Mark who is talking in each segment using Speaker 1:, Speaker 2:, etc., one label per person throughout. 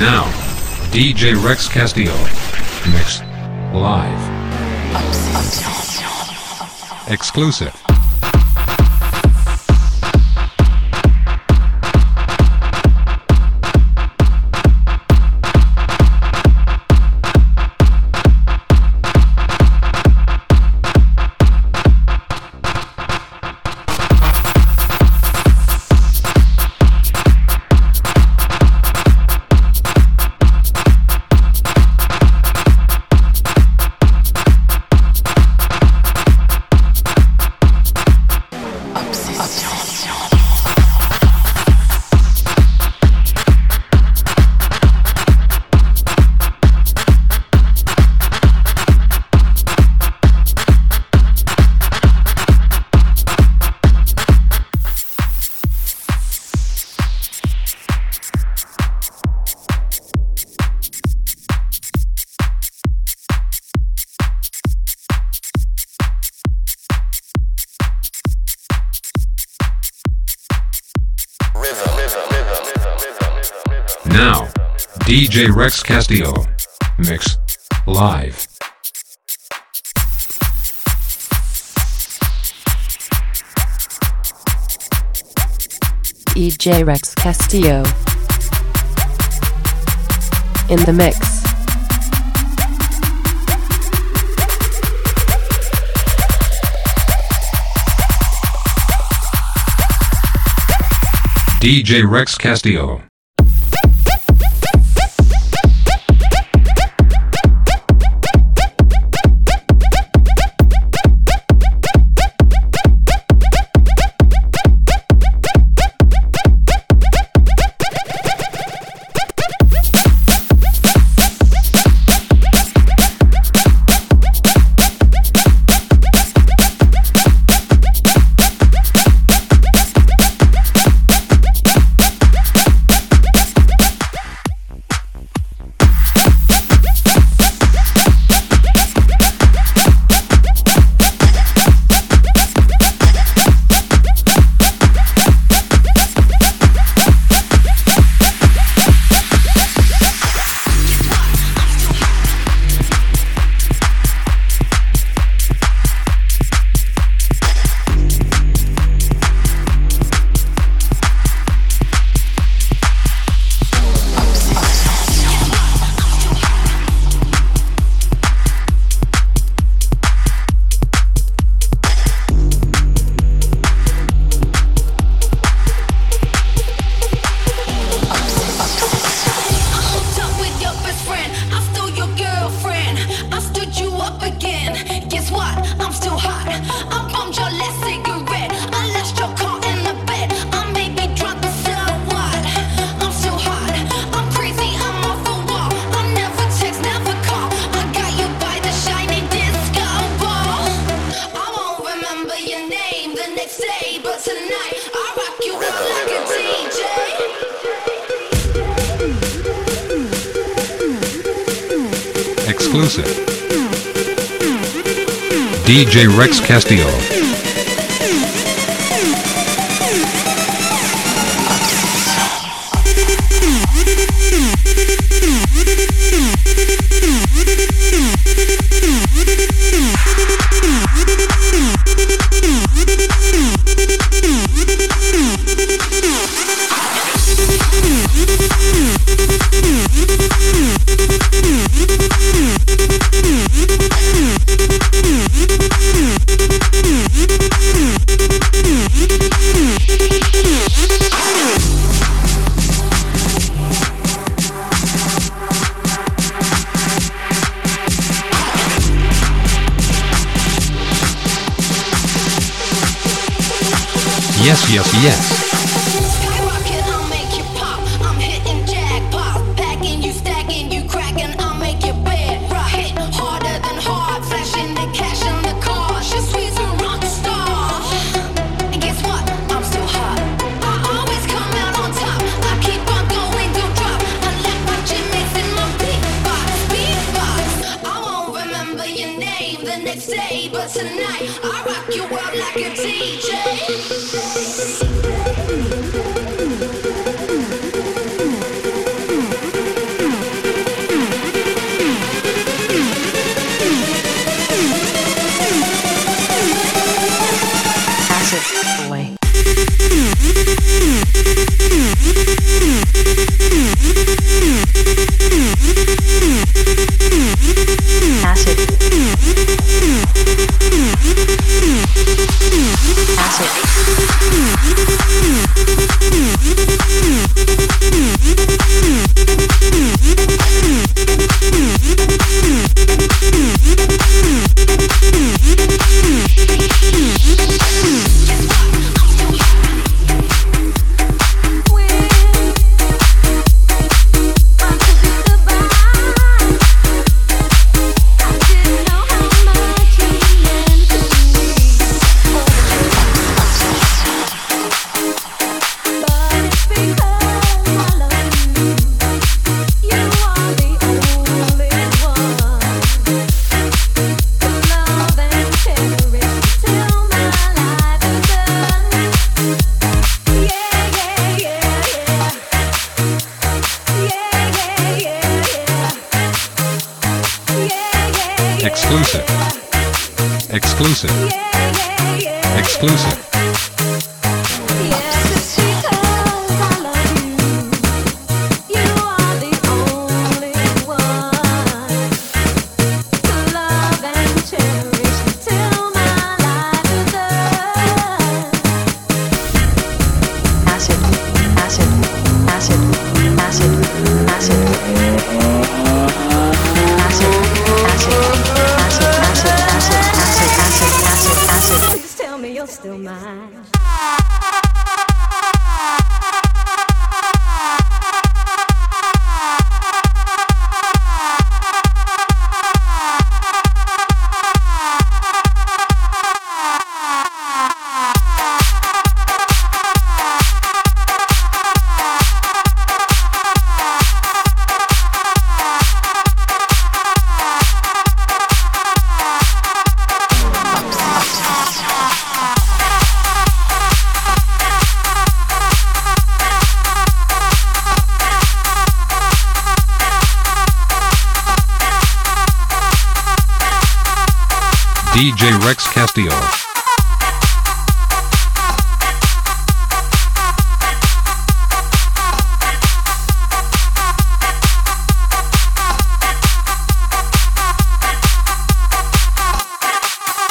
Speaker 1: Now, DJ Rex Castillo. Mix. Live. Exclusive. DJ Rex Castillo. Mix. Live.
Speaker 2: DJ Rex Castillo. In the mix.
Speaker 1: DJ Rex Castillo.
Speaker 3: DJ
Speaker 1: Rex Castillo.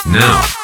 Speaker 4: Now,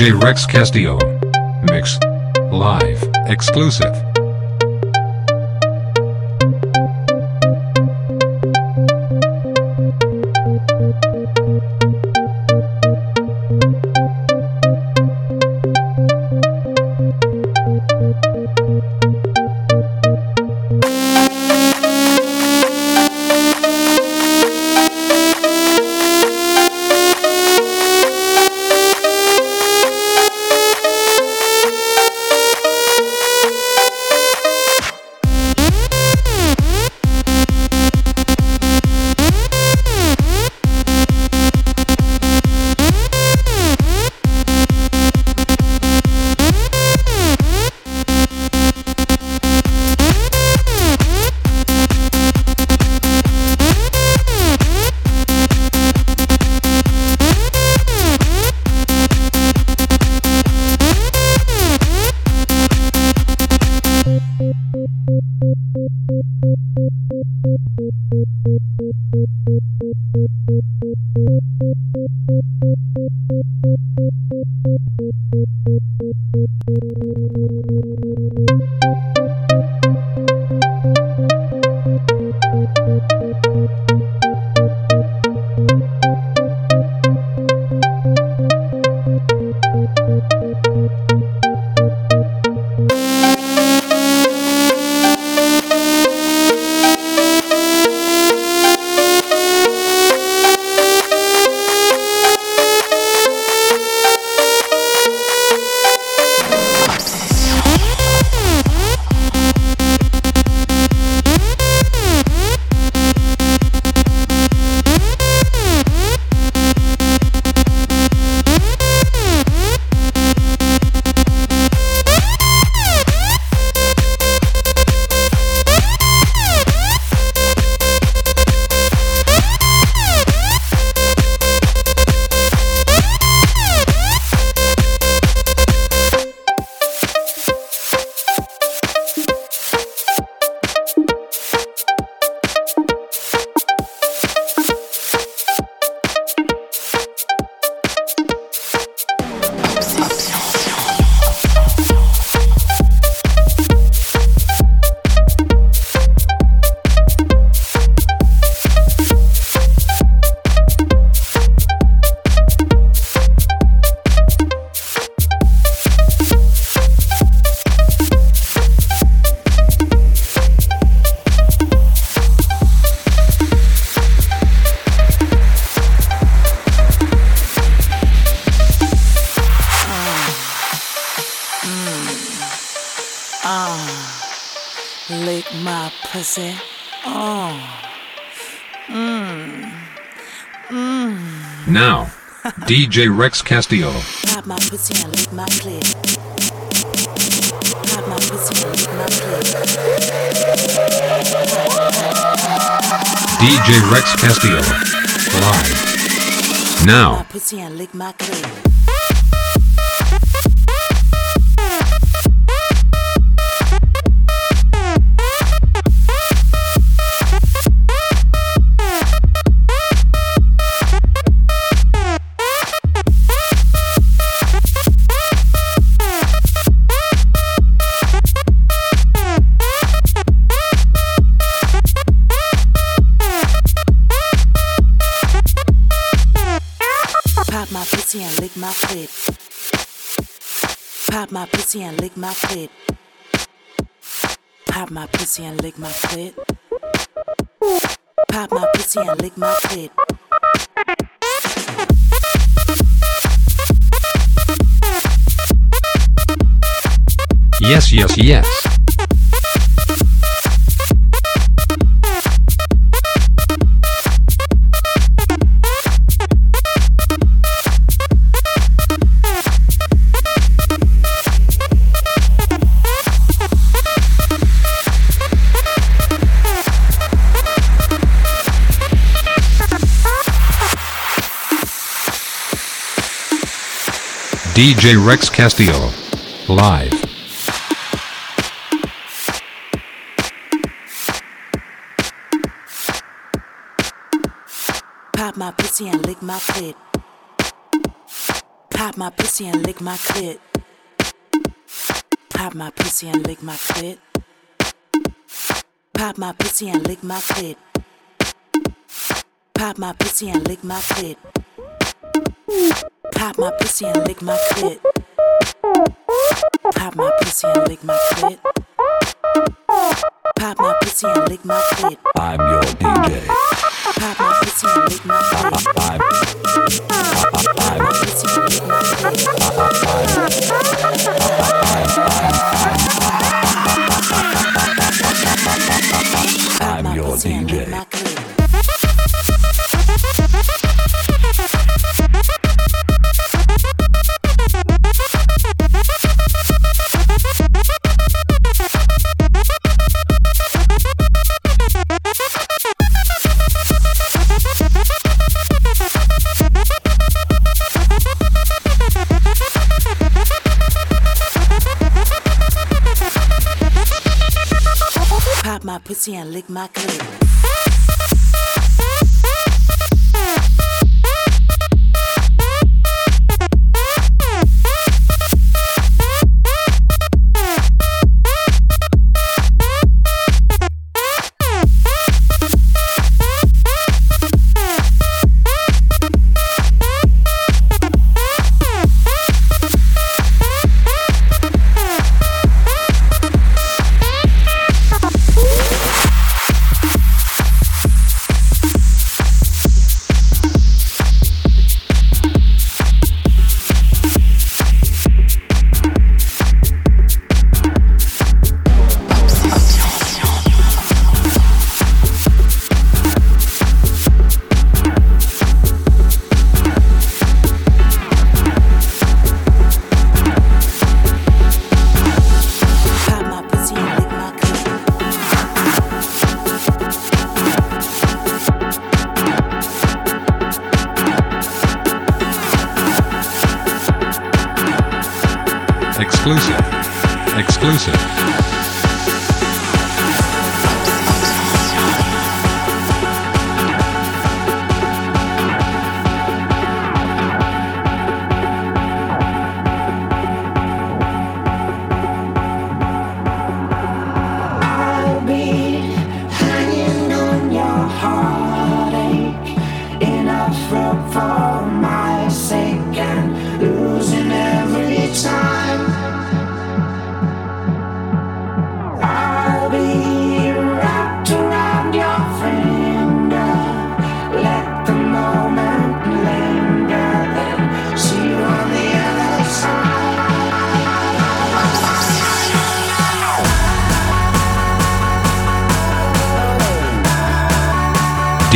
Speaker 5: DJ
Speaker 4: Rex Castillo. Mix. Live. Exclusive.
Speaker 5: DJ Rex Castillo.
Speaker 6: Pop my pussy and lick my clit. Pop my pussy and lick my clit.
Speaker 5: DJ Rex Castillo. Live.
Speaker 6: My
Speaker 5: Now,
Speaker 6: pussy and lick my clit. Pop my pussy and lick my clit. Pop my pussy and lick my clit. Pop my pussy and lick my clit. Pop my pussy and lick my clit.
Speaker 5: yes, yes, yes. DJ Rex Castillo. Live.
Speaker 6: Pop my pussy and lick my clit. Pop my pussy and lick my clit. Pop my pussy and lick my clit. Pop my pussy and lick my clit. Pop my pussy and lick my clit. Pop my pussy and lick my clit. Pop my pussy and lick my clit. Pop my pussy and lick my clit.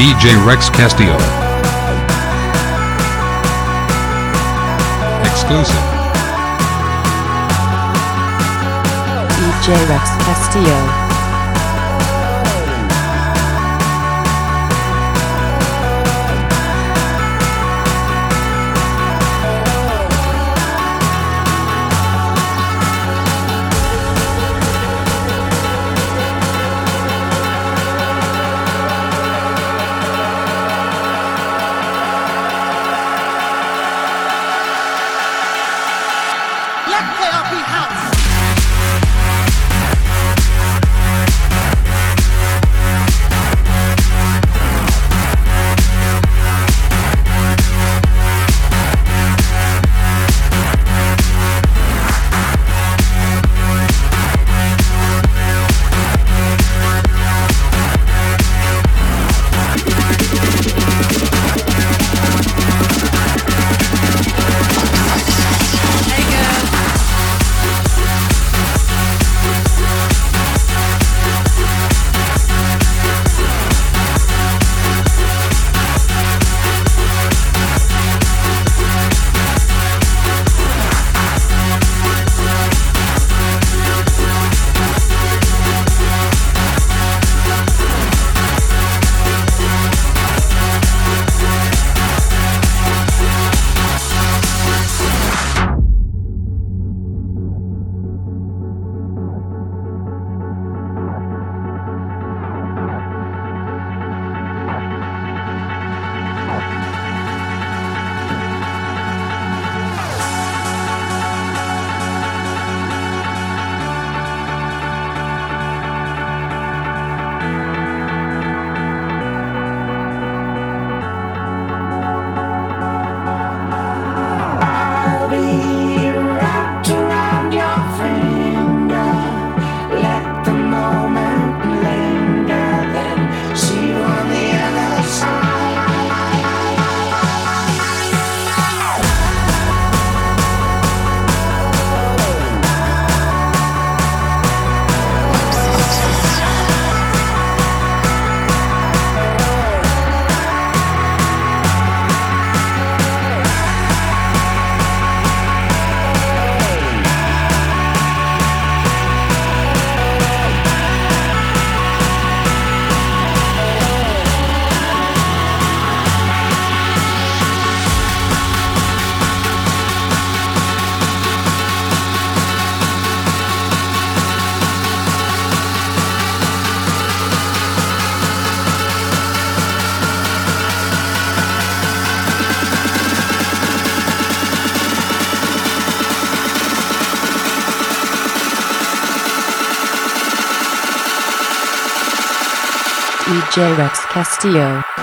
Speaker 7: DJ
Speaker 5: Rex Castillo. Exclusive.
Speaker 6: DJ Rex Castillo. J. Rex Castillo.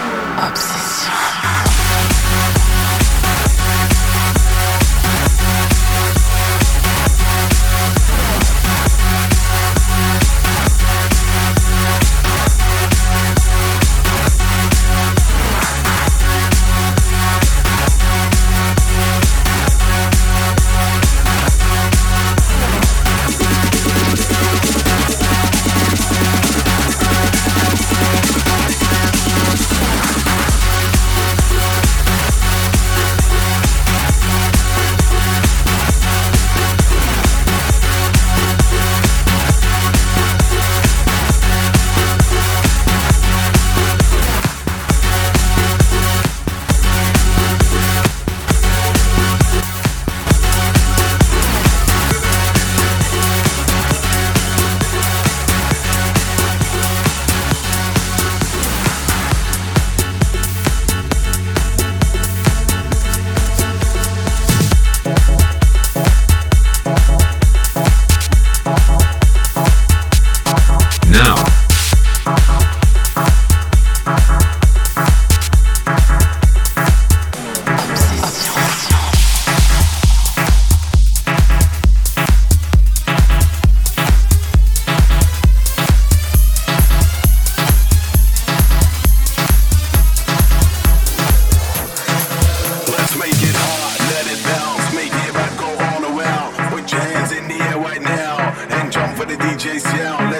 Speaker 8: JCL.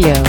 Speaker 8: Castillo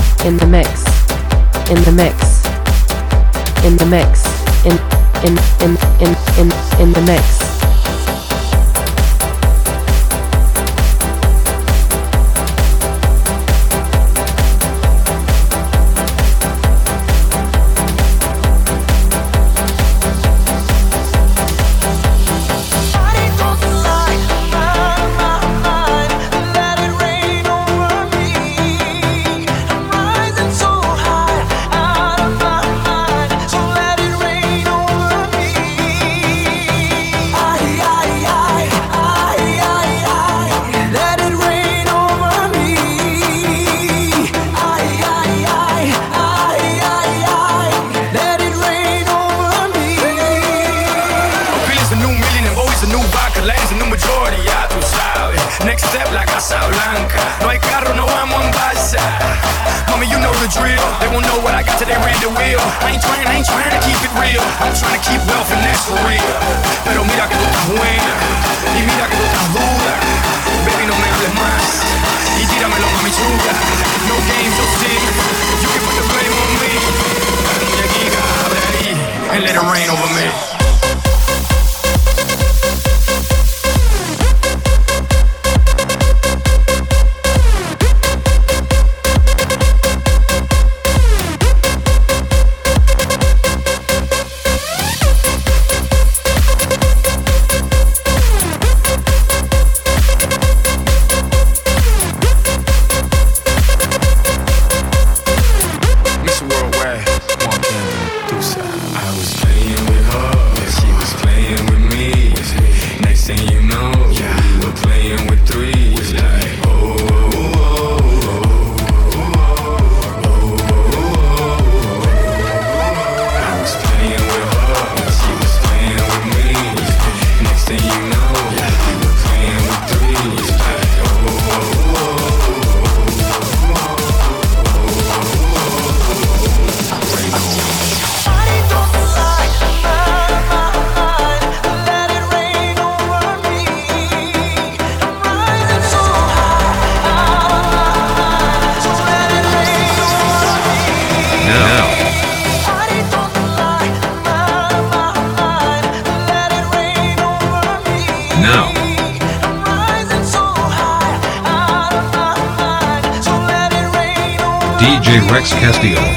Speaker 5: Castillo.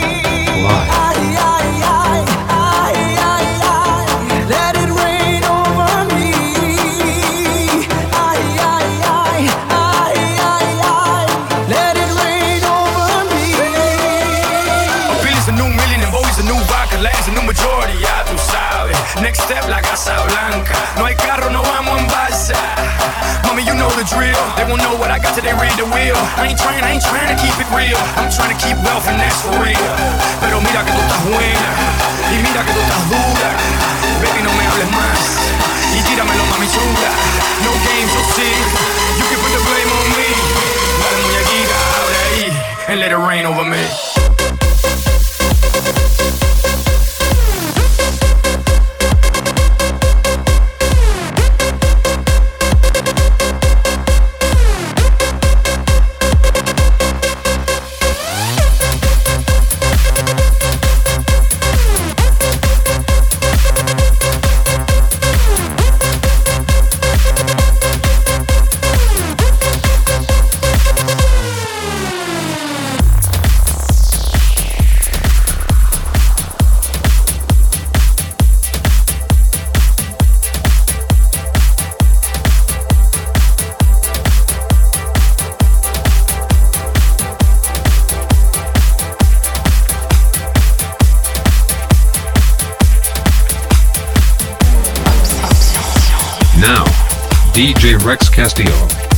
Speaker 5: real. I
Speaker 8: ain't trying, I ain't trying to keep it real. I'm trying to keep wealth and that's for real. Pero mira que tú estás buena y mira que tú estás dura. Baby, no me hables más y tíramelo, mami chula. No games, no see. You can put the blame on me. La muñequita, abre ahí and let it rain over me.
Speaker 9: Castillo.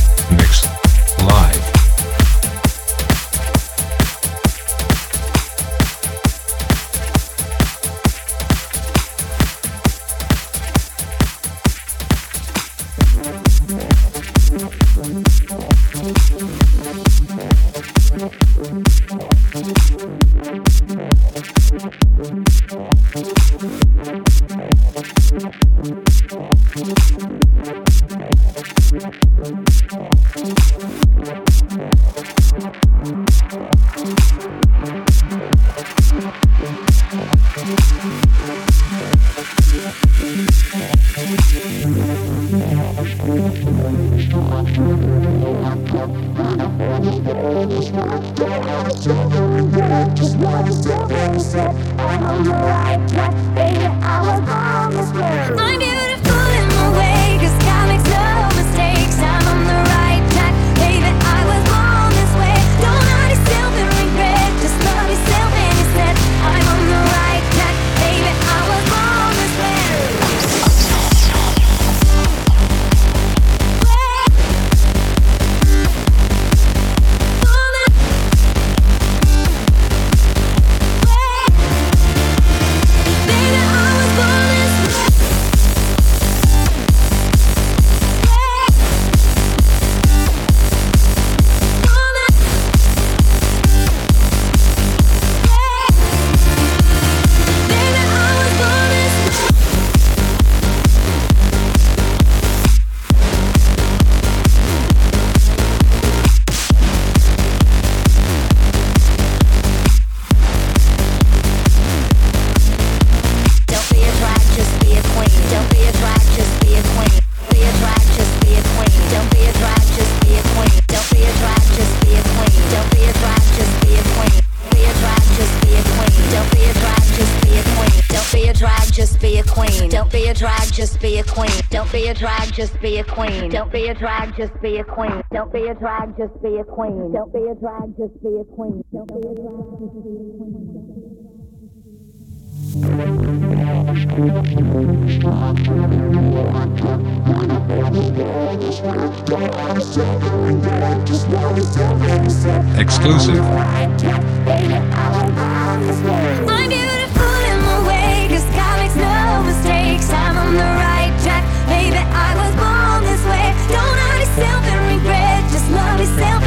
Speaker 4: Don't
Speaker 5: be a drag, just be a queen. Don't be a drag, just be a queen. Don't be a drag, just be a queen. Don't be a drag, just be a queen.
Speaker 9: Exclusive.
Speaker 4: Beautiful in my way, cause no mistakes. I'm on the yourself and regret. Just love yourself.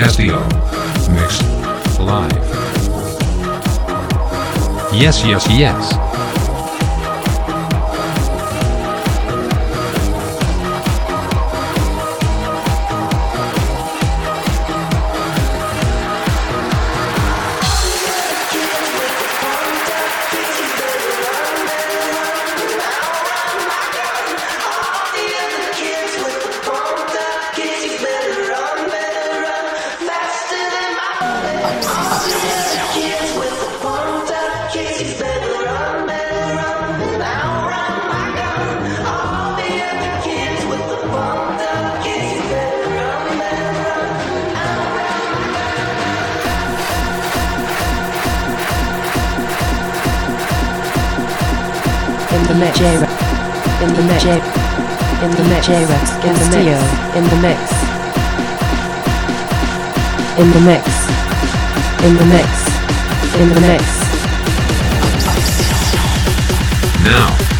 Speaker 2: Castillo. Mix. Live. Yes, yes, yes.
Speaker 5: In the mix. In the mix.
Speaker 2: Now,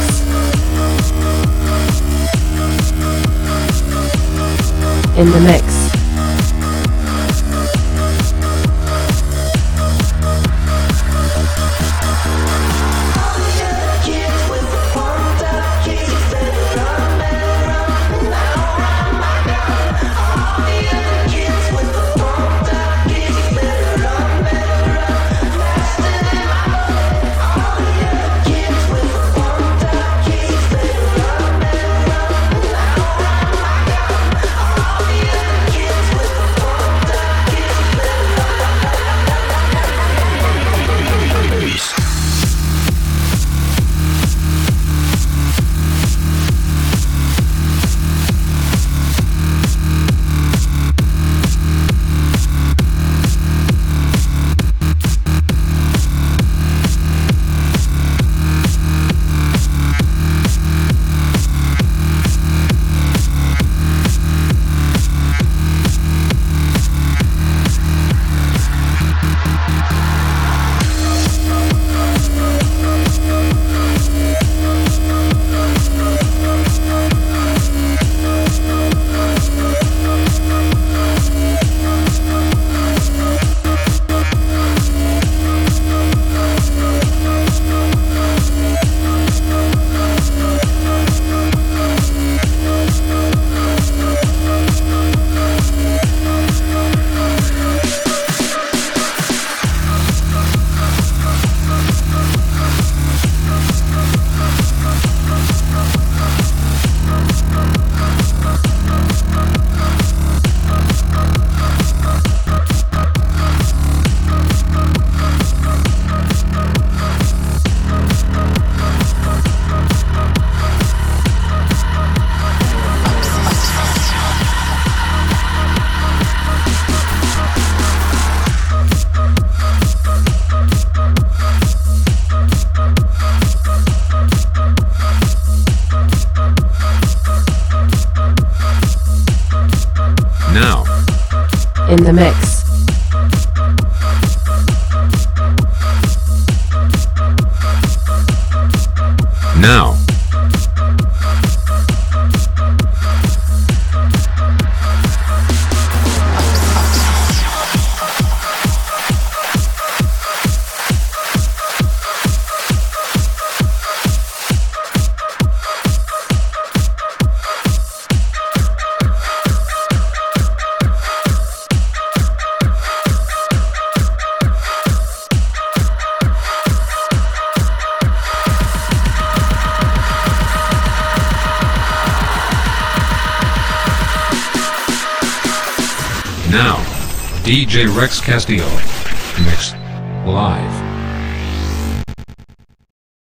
Speaker 5: The mix. Castillo. Mixed live.